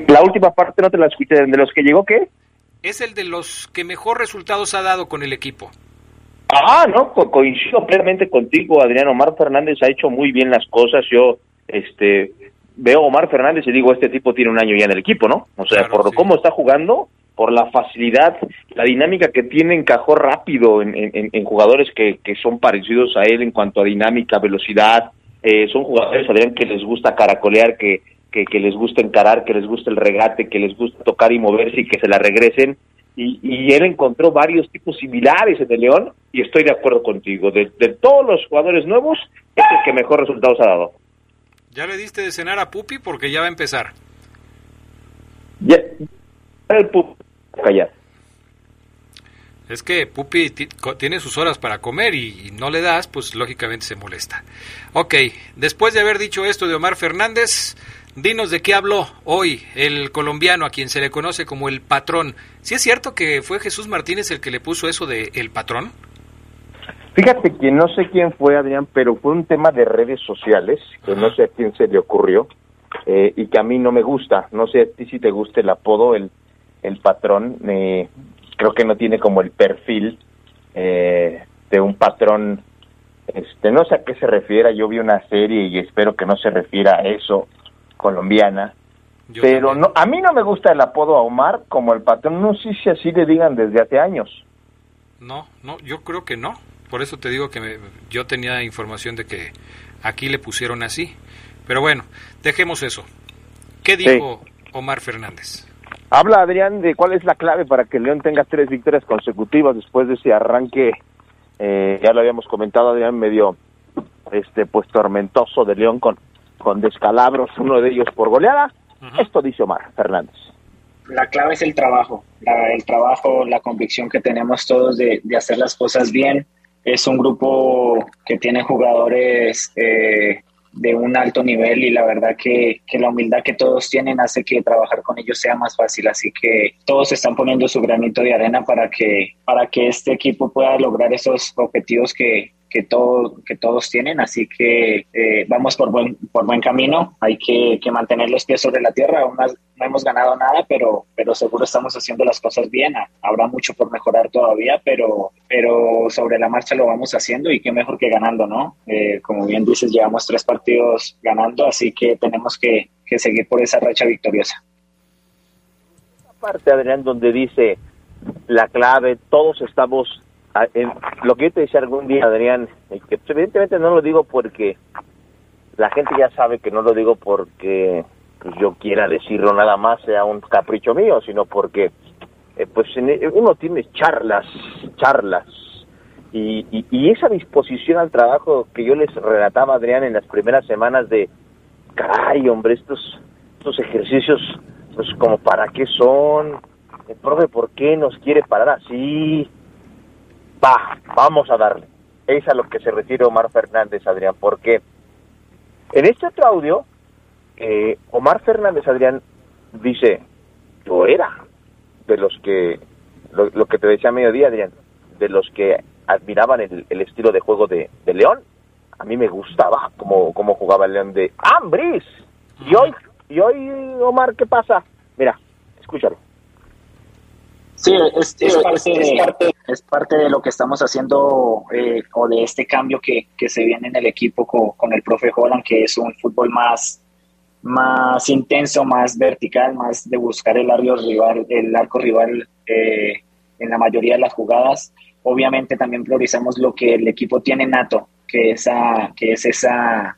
La última parte no te la escuché. ¿De los que llegó qué? Es el de los que mejor resultados ha dado con el equipo. Ah, no, coincido plenamente contigo, Adrián. Omar Fernández ha hecho muy bien las cosas. Yo este, veo a Omar Fernández y digo, este tipo tiene un año ya en el equipo, ¿no? O sea, por cómo está jugando, por la facilidad, la dinámica que tiene, encajó rápido en, en, jugadores que, que, son parecidos a él en cuanto a dinámica, velocidad. Eh, son jugadores, Adrián, que les gusta caracolear, que que, les gusta encarar, que les gusta el regate, que les gusta tocar y moverse y que se la regresen. Y, él encontró varios tipos similares en el León y estoy de acuerdo contigo. De, todos los jugadores nuevos, es el que mejor resultados ha dado. ¿Ya le diste de cenar a Pupi? Porque ya va a empezar. Ya, el Pupi, callar. Es que Pupi tiene sus horas para comer y, no le das, pues lógicamente se molesta. Ok, después de haber dicho esto de Omar Fernández, Dinos de qué habló hoy el colombiano a quien se le conoce como el patrón. ¿Sí es cierto que fue Jesús Martínez el que le puso eso de el patrón? Fíjate que no sé quién fue, Adrián, pero fue un tema de redes sociales, que no sé a quién se le ocurrió, eh, y que a mí no me gusta. No sé a ti si te gusta el apodo, el, el patrón. Eh, creo que no tiene como el perfil eh, de un patrón. Este, no sé a qué se refiera, yo vi una serie y espero que no se refiera a eso colombiana. pero no, a mí no me gusta el apodo a Omar como el patrón. No sé si así le digan desde hace años. No, no, yo creo que no. Por eso te digo que yo tenía información de que aquí le pusieron así. Pero bueno, dejemos eso. ¿Qué dijo Omar Fernández? Habla Adrián de cuál es la clave para que León tenga tres victorias consecutivas después de ese arranque, eh, ya lo habíamos comentado Adrián, medio este pues tormentoso de León con con descalabros, uno de ellos por goleada. Esto dice Omar Fernández. La clave es el trabajo, el trabajo, la convicción que tenemos todos de, hacer las cosas bien. Es un grupo que tiene jugadores eh, de un alto nivel y la verdad que, que, la humildad que todos tienen hace que trabajar con ellos sea más fácil. Así que todos están poniendo su granito de arena para que, para que este equipo pueda lograr esos objetivos que, que, todo, que todos tienen, así que eh, vamos por buen, por buen camino, hay que, mantener los pies sobre la tierra, aún no, hemos ganado nada, pero, pero seguro estamos haciendo las cosas bien, habrá mucho por mejorar todavía, pero, pero sobre la marcha lo vamos haciendo y qué mejor que ganando, ¿no? Eh, como bien dices, llevamos tres partidos ganando, así que tenemos que, que seguir por esa racha victoriosa. Parte, Adrián, donde dice la clave, todos estamos Ah, lo que yo te decía algún día, Adrián, que evidentemente no lo digo porque la gente ya sabe que no lo digo porque pues, yo quiera decirlo nada más, sea un capricho mío, sino porque eh, pues uno tiene charlas, charlas, y, y, esa disposición al trabajo que yo les relataba, Adrián, en las primeras semanas de, caray, hombre, estos, estos ejercicios, pues como para qué son, el profe, ¿por qué nos quiere parar así? Va, vamos a darle. Es a lo que se refiere Omar Fernández, Adrián, porque en este otro audio, eh, Omar Fernández, Adrián, dice, yo era de los que, lo, que te decía a mediodía, Adrián, de los que admiraban el, estilo de juego de, León. A mí me gustaba cómo, cómo jugaba el León de Ambris. Y hoy, y hoy, Omar, ¿qué pasa? Mira, escúchalo. Sí, es, parte, de lo que estamos haciendo eh, o de este cambio que, se viene en el equipo con, el profe Holland, que es un fútbol más, más intenso, más vertical, más de buscar el arco rival, el arco rival eh, en la mayoría de las jugadas. Obviamente también priorizamos lo que el equipo tiene nato, que, esa, que es esa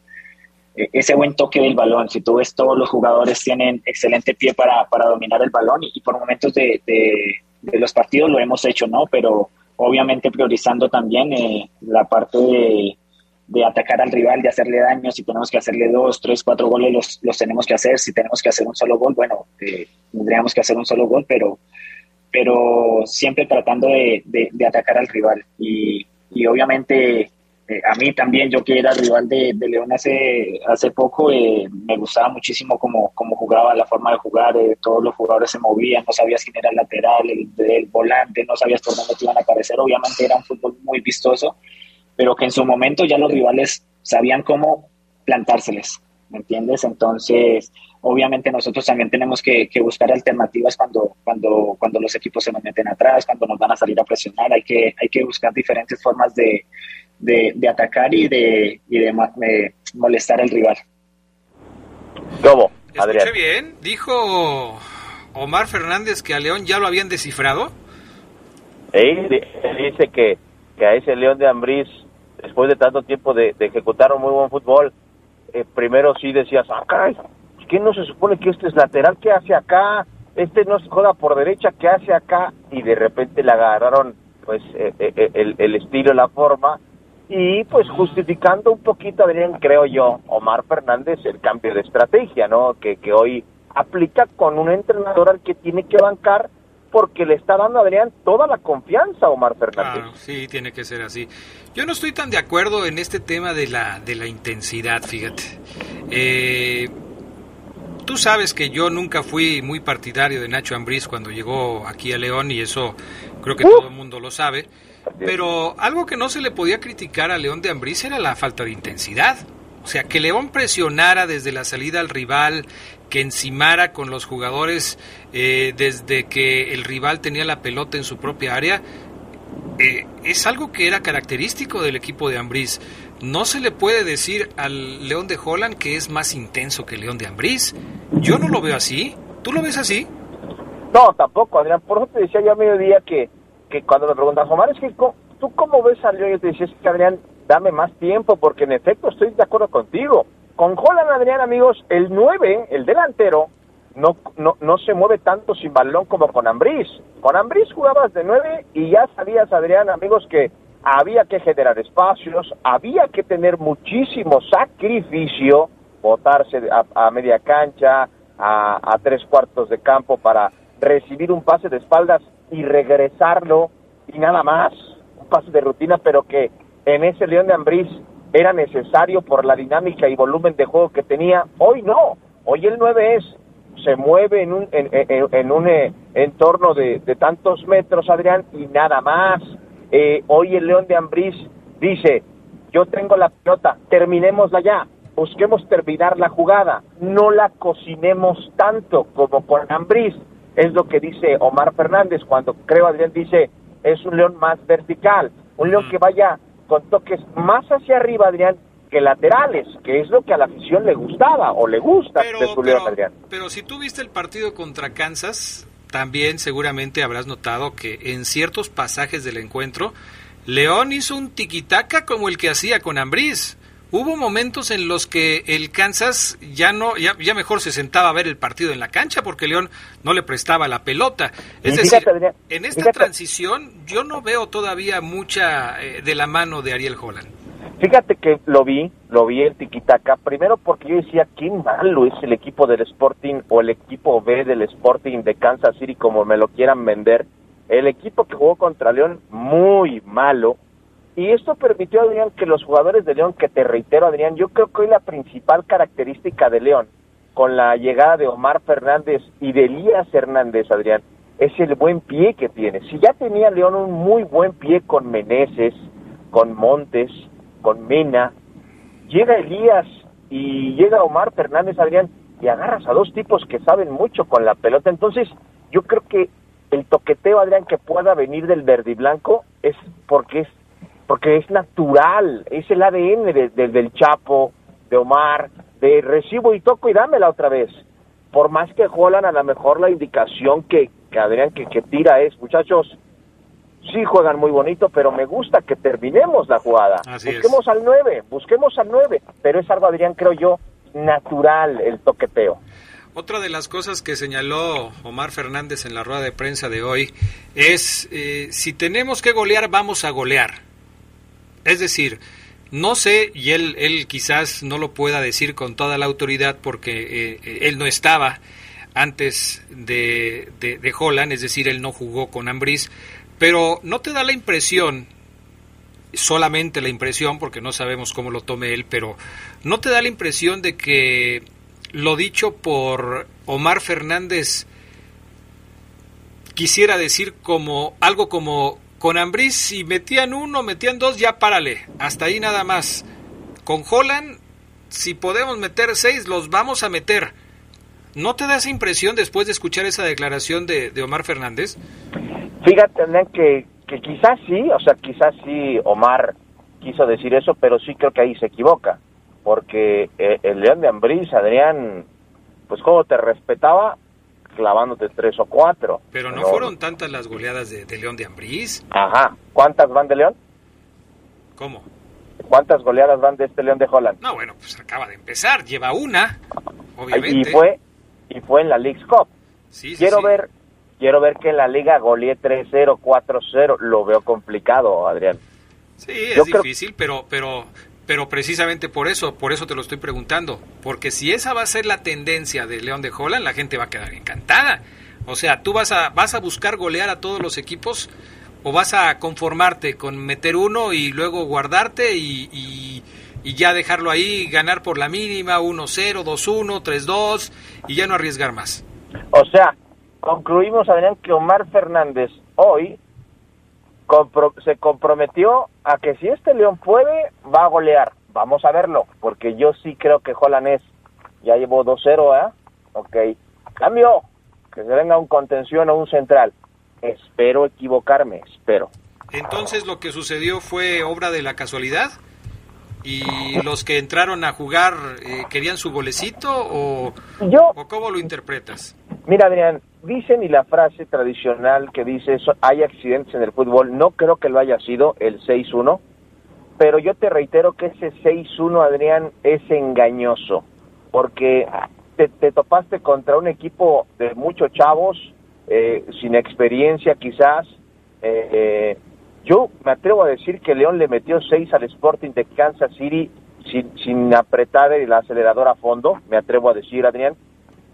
e, ese buen toque del balón. Si tú ves, todos los jugadores tienen excelente pie para, dominar el balón y, por momentos de, de los partidos lo hemos hecho, ¿no? Pero obviamente priorizando también eh, la parte de, atacar al rival, de hacerle daño, si tenemos que hacerle dos, tres, cuatro goles, los, los tenemos que hacer, si tenemos que hacer un solo gol, bueno, eh, tendríamos que hacer un solo gol, pero, pero siempre tratando de, de atacar al rival. Y, y obviamente eh, a mí también, yo que era rival de, León hace, hace poco, eh, me gustaba muchísimo cómo, cómo, jugaba, la forma de jugar, eh, todos los jugadores se movían, no sabías quién era el lateral, el, volante, no sabías por dónde te iban a aparecer, obviamente era un fútbol muy vistoso, pero que en su momento ya los rivales sabían cómo plantárseles, ¿me entiendes? Entonces, obviamente nosotros también tenemos que, que, buscar alternativas cuando, cuando, cuando los equipos se nos meten atrás, cuando nos van a salir a presionar, hay que, hay que buscar diferentes formas de de, atacar y de, y de, molestar al rival. ¿Cómo? Adrián. Escuché bien, dijo Omar Fernández que a León ya lo habían descifrado. Él, dice que, que, a ese León de Ambriz, después de tanto tiempo de, ejecutar un muy buen fútbol, eh, primero sí decías, ah, caray, ¿qué no se supone que este es lateral? ¿Qué hace acá? Este no se juega por derecha, ¿qué hace acá? Y de repente le agarraron pues eh, eh, el, el estilo, la forma, y pues justificando un poquito, Adrián, creo yo, Omar Fernández, el cambio de estrategia, ¿no? Que, que hoy aplica con un entrenador al que tiene que bancar porque le está dando a Adrián toda la confianza a Omar Fernández. sí, tiene que ser así. Yo no estoy tan de acuerdo en este tema de la, de la intensidad, fíjate. Eh, tú sabes que yo nunca fui muy partidario de Nacho Ambriz cuando llegó aquí a León y eso creo que uh. todo el mundo lo sabe. Pero algo que no se le podía criticar a León de Ambriz era la falta de intensidad. O sea, que León presionara desde la salida al rival, que encimara con los jugadores eh, desde que el rival tenía la pelota en su propia área, eh, es algo que era característico del equipo de Ambriz. No se le puede decir al León de Holland que es más intenso que el León de Ambriz. Yo no lo veo así. ¿Tú lo ves así? No, tampoco, Adrián. Por eso te decía yo a mediodía que que cuando me preguntas, Omar, es que tú cómo ves a León, y te dices que Adrián, dame más tiempo, porque en efecto estoy de acuerdo contigo. Con Holland, Adrián, amigos, el 9, el delantero, no, no, no se mueve tanto sin balón como con Ambriz. Con Ambriz jugabas de 9 y ya sabías, Adrián, amigos, que había que generar espacios, había que tener muchísimo sacrificio, botarse a, media cancha, a, a tres cuartos de campo para recibir un pase de espaldas y regresarlo y nada más, un paso de rutina, pero que en ese León de Ambriz era necesario por la dinámica y volumen de juego que tenía. Hoy no, hoy el 9 es, se mueve en un, en, un eh, entorno de, tantos metros, Adrián, y nada más. Eh, hoy el León de Ambriz dice, yo tengo la pelota, terminémosla ya, busquemos terminar la jugada, no la cocinemos tanto como con Ambriz es lo que dice Omar Fernández cuando creo Adrián dice es un león más vertical, un león que vaya con toques más hacia arriba, Adrián, que laterales, que es lo que a la afición le gustaba o le gusta de su león, Adrián. Pero si tú viste el partido contra Kansas, también seguramente habrás notado que en ciertos pasajes del encuentro, León hizo un tiquitaca como el que hacía con Ambriz hubo momentos en los que el Kansas ya no, ya, ya mejor se sentaba a ver el partido en la cancha porque León no le prestaba la pelota. Es decir, en esta transición yo no veo todavía mucha eh, de la mano de Ariel Holland. Fíjate que lo vi, lo vi el tiquitaca, primero porque yo decía, qué malo es el equipo del Sporting o el equipo B del Sporting de Kansas City, como me lo quieran vender. El equipo que jugó contra León, muy malo. Y esto permitió, Adrián, que los jugadores de León, que te reitero, Adrián, yo creo que hoy la principal característica de León, con la llegada de Omar Fernández y de Elías Hernández, Adrián, es el buen pie que tiene. Si ya tenía León un muy buen pie con Meneses, con Montes, con Mena, llega Elías y llega Omar Fernández Adrián y agarras a dos tipos que saben mucho con la pelota. Entonces, yo creo que el toqueteo, Adrián, que pueda venir del verde y blanco es porque es porque es natural, es el ADN del Chapo, de Omar, de recibo y toco y dámela otra vez. Por más que Jolan a lo mejor la indicación que, que Adrián que, que tira es, muchachos, sí juegan muy bonito, pero me gusta que terminemos la jugada. busquemos al 9, busquemos al 9, pero es algo, Adrián, creo yo, natural el toqueteo. Otra de las cosas que señaló Omar Fernández en la rueda de prensa de hoy es, eh, si tenemos que golear, vamos a golear. Es decir, no sé, y él, él quizás no lo pueda decir con toda la autoridad porque eh, él no estaba antes de, de, de Holland, es decir, él no jugó con Ambris, pero ¿no te da la impresión, solamente la impresión, porque no sabemos cómo lo tome él, pero ¿no te da la impresión de que lo dicho por Omar Fernández quisiera decir como algo como con Ambris si metían uno, metían dos, ya párale, hasta ahí nada más. Con Holland, si podemos meter seis, los vamos a meter. ¿No te da esa impresión después de escuchar esa declaración de, de Omar Fernández? Fíjate, que, que quizás sí, o sea, quizás sí Omar quiso decir eso, pero sí creo que ahí se equivoca, porque eh, el León de Ambrís, Adrián, pues como te respetaba, clavándote tres o cuatro. Pero no, fueron tantas las goleadas de, León de Ambrís. Ajá, ¿cuántas van de León? ¿Cómo? ¿Cuántas goleadas van de este León de Holland? No, bueno, pues acaba de empezar, lleva una, obviamente. Y fue, y fue en la League's Cup. Sí, Quiero ver quiero ver que la liga golee 3-0, 4-0. Lo veo complicado, Adrián. Sí, es difícil, pero, pero, pero precisamente por eso, por eso te lo estoy preguntando. Porque si esa va a ser la tendencia de León de Holland, la gente va a quedar encantada. O sea, tú vas a, vas a buscar golear a todos los equipos o vas a conformarte con meter uno y luego guardarte y, y, y ya dejarlo ahí, ganar por la mínima, 1-0, 2-1, 3-2 y ya no arriesgar más. O sea, concluimos, Adrián, que Omar Fernández hoy se comprometió a que si este León puede, va a golear. Vamos a verlo, porque yo sí creo que Jolanés ya llevó 2-0, ¿eh? Ok. Cambio, que se venga un contención o un central. Espero equivocarme, espero. Entonces, ¿lo que sucedió fue obra de la casualidad? ¿Y los que entraron a jugar eh, querían su golecito o, yo, o cómo lo interpretas? Mira, Adrián, dicen y la frase tradicional que dice eso, hay accidentes en el fútbol, no creo que lo haya sido el 6-1, pero yo te reitero que ese 6-1, Adrián, es engañoso, porque te, topaste contra un equipo de muchos chavos, eh, sin experiencia quizás. Eh, eh, yo me atrevo a decir que León le metió 6 al Sporting de Kansas City sin, sin apretar el acelerador a fondo, me atrevo a decir, Adrián,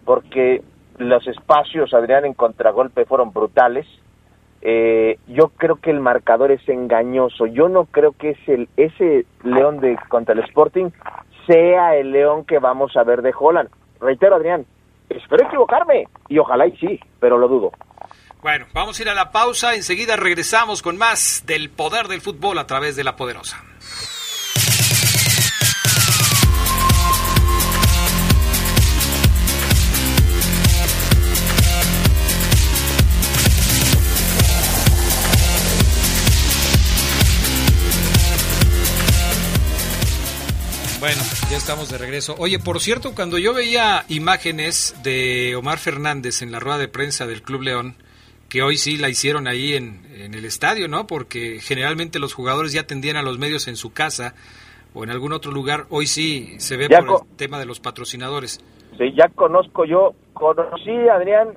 porque los espacios, Adrián, en contragolpe fueron brutales. Eh, yo creo que el marcador es engañoso. Yo no creo que es ese León de contra el Sporting sea el León que vamos a ver de Holland. Reitero, Adrián, espero equivocarme y ojalá y sí, pero lo dudo. Bueno, vamos a ir a la pausa. Enseguida regresamos con más del poder del fútbol a través de la poderosa. Bueno, ya estamos de regreso. Oye, por cierto, cuando yo veía imágenes de Omar Fernández en la rueda de prensa del Club León, que hoy sí la hicieron ahí en, el estadio, ¿no? Porque generalmente los jugadores ya atendían a los medios en su casa o en algún otro lugar, hoy sí se ve por el tema de los patrocinadores. Sí, ya conozco yo, conocí, Adrián,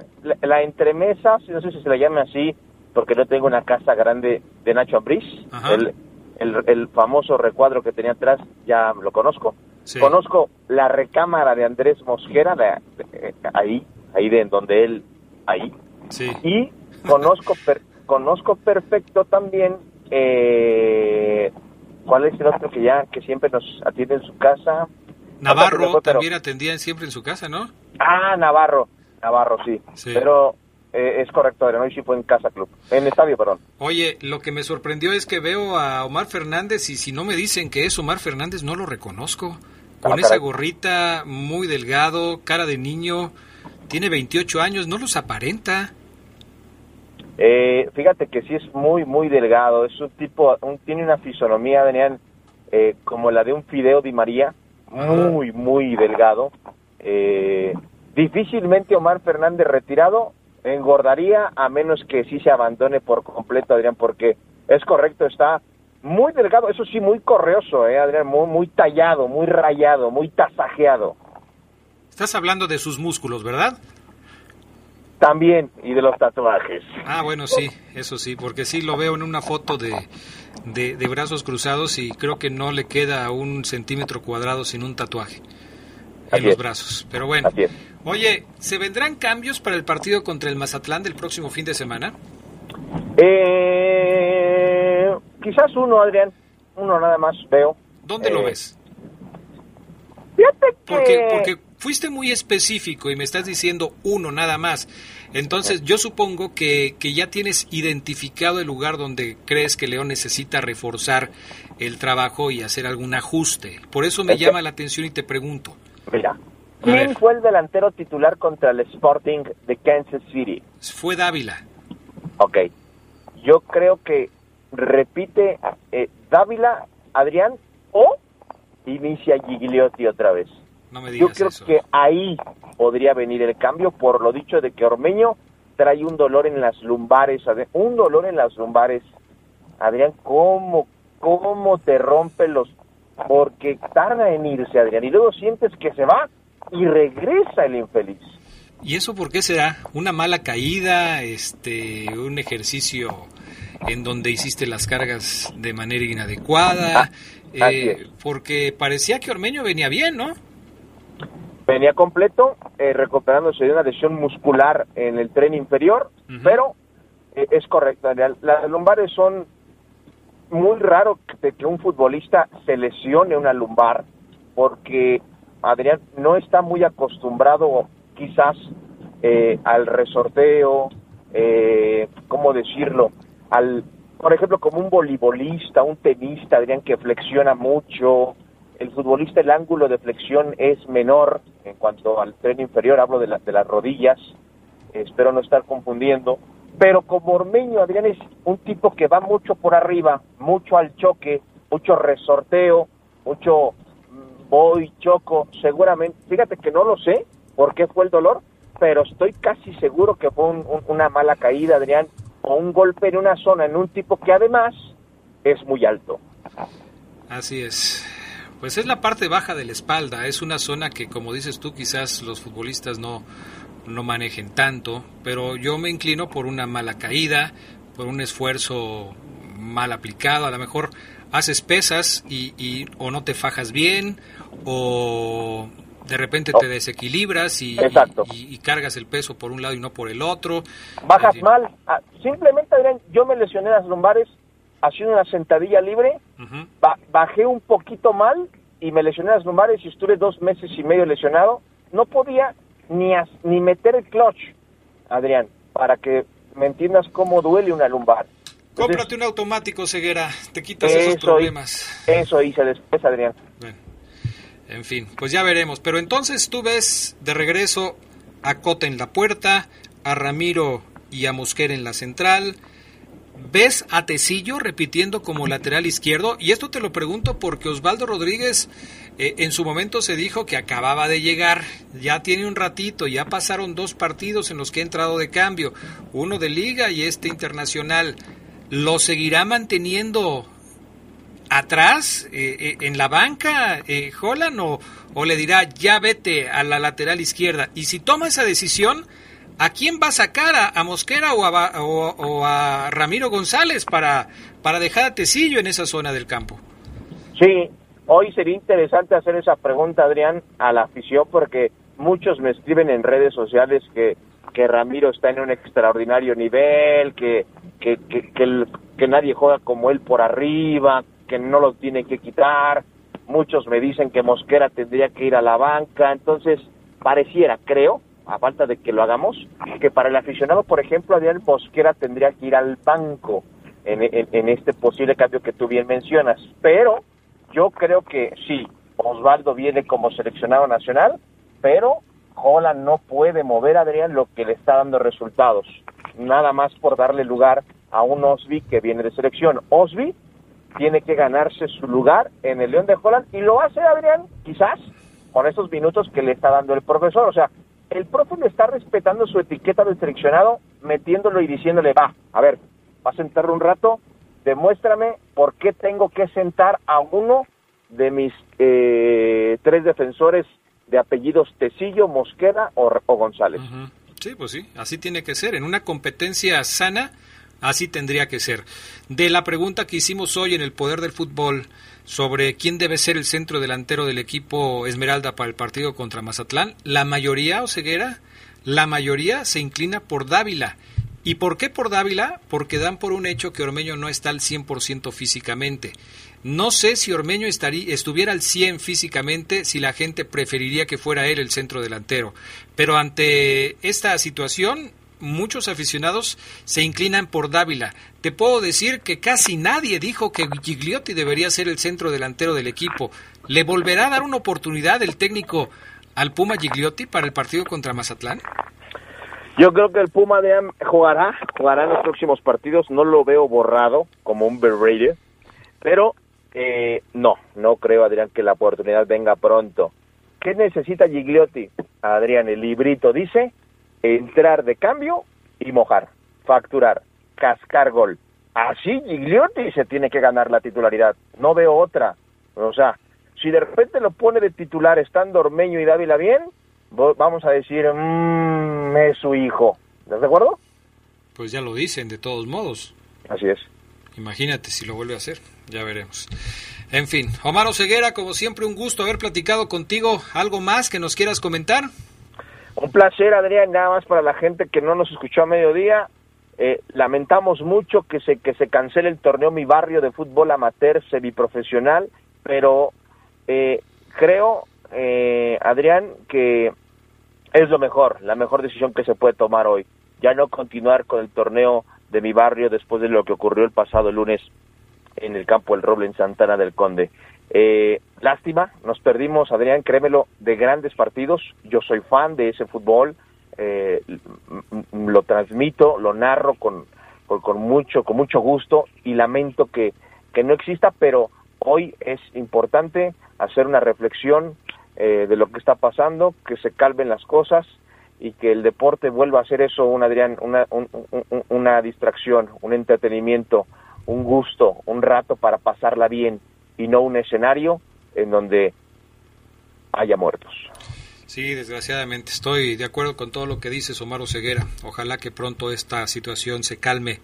la, entremesa, no sé si se la llame así, porque no tengo una casa grande de Nacho Ambriz, el, el, famoso recuadro que tenía atrás, ya lo conozco. Conozco la recámara de Andrés Mosquera, ahí, ahí de donde él, ahí. Sí. Y conozco, conozco perfecto también, eh, ¿cuál es el otro que ya, que siempre nos atiende en su casa? Navarro también atendían siempre en su casa, ¿no? Ah, Navarro, Navarro, sí. Pero eh, es correcto, hoy sí fue en Casa Club, en Estadio, perdón. Oye, lo que me sorprendió es que veo a Omar Fernández y si no me dicen que es Omar Fernández, no lo reconozco. Con ah, esa gorrita, muy delgado, cara de niño, tiene 28 años, no los aparenta. Eh, fíjate que sí es muy, muy delgado, es un tipo, tiene una fisonomía, venían eh, como la de un Fideo Di María, muy, muy delgado. Eh, difícilmente Omar Fernández retirado engordaría a menos que sí se abandone por completo, Adrián, porque es correcto, está muy delgado, eso sí, muy correoso, ¿eh, Adrián, muy, muy tallado, muy rayado, muy tasajeado. Estás hablando de sus músculos, ¿verdad? También, y de los tatuajes. Ah, bueno, sí, eso sí, porque sí lo veo en una foto de, de, brazos cruzados y creo que no le queda un centímetro cuadrado sin un tatuaje en los brazos. Pero bueno, oye, ¿se vendrán cambios para el partido contra el Mazatlán del próximo fin de semana? Eh, quizás uno, Adrián, uno nada más veo. ¿Dónde lo eh, ves? Fíjate que... Porque, porque fuiste muy específico y me estás diciendo uno nada más. Entonces yo supongo que, que, ya tienes identificado el lugar donde crees que León necesita reforzar el trabajo y hacer algún ajuste. Por eso me llama la atención y te pregunto. Mira, ¿quién fue el delantero titular contra el Sporting de Kansas City? Fue Dávila. Ok. Yo creo que repite eh, Dávila, Adrián, o inicia Gigliotti otra vez. Yo creo que ahí podría venir el cambio por lo dicho de que Ormeño trae un dolor en las lumbares, un dolor en las lumbares. Adrián, ¿cómo, cómo te rompe los... Porque tarda en irse, Adrián, y luego sientes que se va y regresa el infeliz. ¿Y eso por qué será? ¿Una mala caída? este ¿Un ejercicio en donde hiciste las cargas de manera inadecuada? Ah, eh, porque parecía que Ormeño venía bien, ¿no? Venía completo, eh, recuperándose de una lesión muscular en el tren inferior, pero eh, es correcto. Las lumbares son muy raro que, un futbolista se lesione una lumbar, porque Adrián no está muy acostumbrado quizás eh, al resorteo, eh, ¿cómo decirlo? Al, por ejemplo, como un voleibolista, un tenista, Adrián, que flexiona mucho, el futbolista el ángulo de flexión es menor en cuanto al tren inferior, hablo de, de las rodillas, espero no estar confundiendo, pero como Ormeño, Adrián, es un tipo que va mucho por arriba, mucho al choque, mucho resorteo, mucho mm, voy, choco, seguramente, fíjate que no lo sé por qué fue el dolor, pero estoy casi seguro que fue una mala caída, Adrián, o un golpe en una zona, en un tipo que además es muy alto. Así es. Pues es la parte baja de la espalda, es una zona que como dices tú quizás los futbolistas no, no manejen tanto, pero yo me inclino por una mala caída, por un esfuerzo mal aplicado, a lo mejor haces pesas y, y o no te fajas bien o de repente te desequilibras y, y, cargas el peso por un lado y no por el otro. Bajas mal. Ah, simplemente, yo me lesioné las lumbares haciendo una sentadilla libre, bajé un poquito mal y me lesioné las lumbares y estuve dos meses y medio lesionado. No podía ni, ni meter el clutch, Adrián, para que me entiendas cómo duele una lumbar. Cómprate un automático, Ceguera, te quitas esos problemas. Eso hice después, Adrián. en fin, pues ya veremos. Pero entonces tú ves de regreso a Cota en la puerta, a Ramiro y a Mosquera en la central, ¿Ves a Tecillo repitiendo como lateral izquierdo? Y esto te lo pregunto porque Osvaldo Rodríguez eh, en su momento se dijo que acababa de llegar, ya tiene un ratito, ya pasaron dos partidos en los que ha entrado de cambio, uno de liga y este internacional. ¿Lo seguirá manteniendo atrás, eh, eh, en la banca, eh, o, o, le dirá, ya vete a la lateral izquierda? Y si toma esa decisión, ¿a quién va a sacar? ¿A, Mosquera o a, o, a, Ramiro González para, para dejar a Tecillo en esa zona del campo? Sí, hoy sería interesante hacer esa pregunta, Adrián, a la afición, porque muchos me escriben en redes sociales que, que Ramiro está en un extraordinario nivel, que, que, que, que nadie juega como él por arriba, que no lo tiene que quitar. Muchos me dicen que Mosquera tendría que ir a la banca. Entonces, pareciera, creo, a falta de que lo hagamos, que para el aficionado, por ejemplo, Adrián Mosquera tendría que ir al banco en, en, este posible cambio que tú bien mencionas. Pero yo creo que sí, Osvaldo viene como seleccionado nacional, pero Holland no puede mover a Adrián lo que le está dando resultados. Nada más por darle lugar a un Osby que viene de selección. Osby tiene que ganarse su lugar en el León de Holland y lo hace Adrián, quizás, con esos minutos que le está dando el profesor. O sea, el profe le está respetando su etiqueta de seleccionado, metiéndolo y diciéndole, va, a ver, va a sentarlo un rato, demuéstrame por qué tengo que sentar a uno de mis eh, tres defensores de apellidos Tecillo, Mosqueda o, González. Sí, pues sí, así tiene que ser. En una competencia sana, Así tendría que ser. De la pregunta que hicimos hoy en el Poder del Fútbol sobre quién debe ser el centro delantero del equipo Esmeralda para el partido contra Mazatlán, la mayoría, o ceguera, la mayoría se inclina por Dávila. ¿Y por qué por Dávila? Porque dan por un hecho que Ormeño no está al 100% físicamente. No sé si Ormeño estaría, estuviera al 100 físicamente, si la gente preferiría que fuera él el centro delantero. Pero ante esta situación, muchos aficionados se inclinan por Dávila. Te puedo decir que casi nadie dijo que Gigliotti debería ser el centro delantero del equipo. ¿Le volverá a dar una oportunidad el técnico al Puma Gigliotti para el partido contra Mazatlán? Yo creo que el Puma jugará, jugará en los próximos partidos. No lo veo borrado como un berreyre, pero eh, no, no creo, Adrián, que la oportunidad venga pronto. ¿Qué necesita Gigliotti? Adrián, el librito dice entrar de cambio y mojar, facturar, cascar gol. Así Gigliotti se tiene que ganar la titularidad. No veo otra. O sea, si de repente lo pone de titular estando Ormeño y Dávila bien, vamos a decir, mmm, es su hijo. ¿Estás de acuerdo? Pues ya lo dicen, de todos modos. Así es. Imagínate si lo vuelve a hacer, ya veremos. En fin, Omar Ceguera, como siempre, un gusto haber platicado contigo. ¿Algo más que nos quieras comentar? Un placer, Adrián, nada más para la gente que no nos escuchó a mediodía. Eh, lamentamos mucho que se, que se cancele el torneo Mi Barrio de fútbol amateur semiprofesional, pero eh, creo, eh, Adrián, que es lo mejor, la mejor decisión que se puede tomar hoy. Ya no continuar con el torneo de Mi Barrio después de lo que ocurrió el pasado lunes en el campo El Roble en Santana del Conde. Eh, lástima, nos perdimos, Adrián, créemelo, de grandes partidos. Yo soy fan de ese fútbol, eh, lo transmito, lo narro con, con, mucho, con mucho gusto y lamento que, que no exista, pero hoy es importante hacer una reflexión eh, de lo que está pasando, que se calven las cosas y que el deporte vuelva a ser eso, un Adrián, una, una distracción, un entretenimiento, un gusto, un rato para pasarla bien y no un escenario en donde haya muertos. Sí, desgraciadamente estoy de acuerdo con todo lo que dice Omar Ceguera. Ojalá que pronto esta situación se calme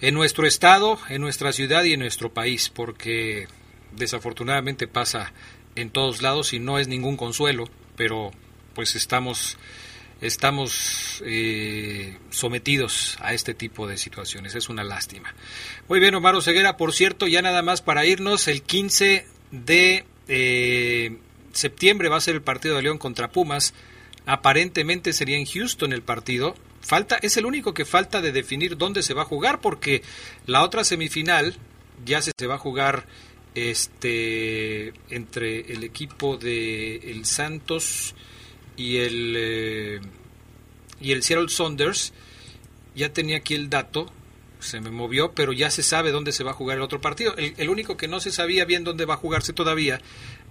en nuestro estado, en nuestra ciudad y en nuestro país, porque desafortunadamente pasa en todos lados y no es ningún consuelo, pero pues estamos estamos eh, sometidos a este tipo de situaciones. Es una lástima. Muy bien, Omar Ceguera, por cierto, ya nada más para irnos, el 15 de eh, septiembre va a ser el partido de León contra Pumas. Aparentemente sería en Houston el partido. Falta, es el único que falta de definir dónde se va a jugar, porque la otra semifinal ya se, se va a jugar este entre el equipo de el Santos y el, eh, y el Seattle Saunders, ya tenía aquí el dato, se me movió, pero ya se sabe dónde se va a jugar el otro partido. El, único que no se sabía bien dónde va a jugarse todavía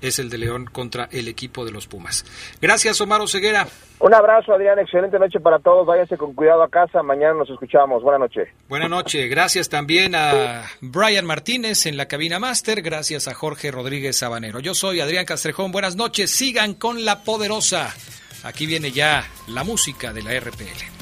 es el de León contra el equipo de los Pumas. Gracias, Omar Ceguera. Un abrazo, Adrián. Excelente noche para todos. Váyanse con cuidado a casa. Mañana nos escuchamos. Buenas noches. Buenas noches. Gracias también a Brian Martínez en la cabina máster. Gracias a Jorge Rodríguez Sabanero. Yo soy Adrián Castrejón. Buenas noches. Sigan con la poderosa. Aquí viene ya la música de la RPL.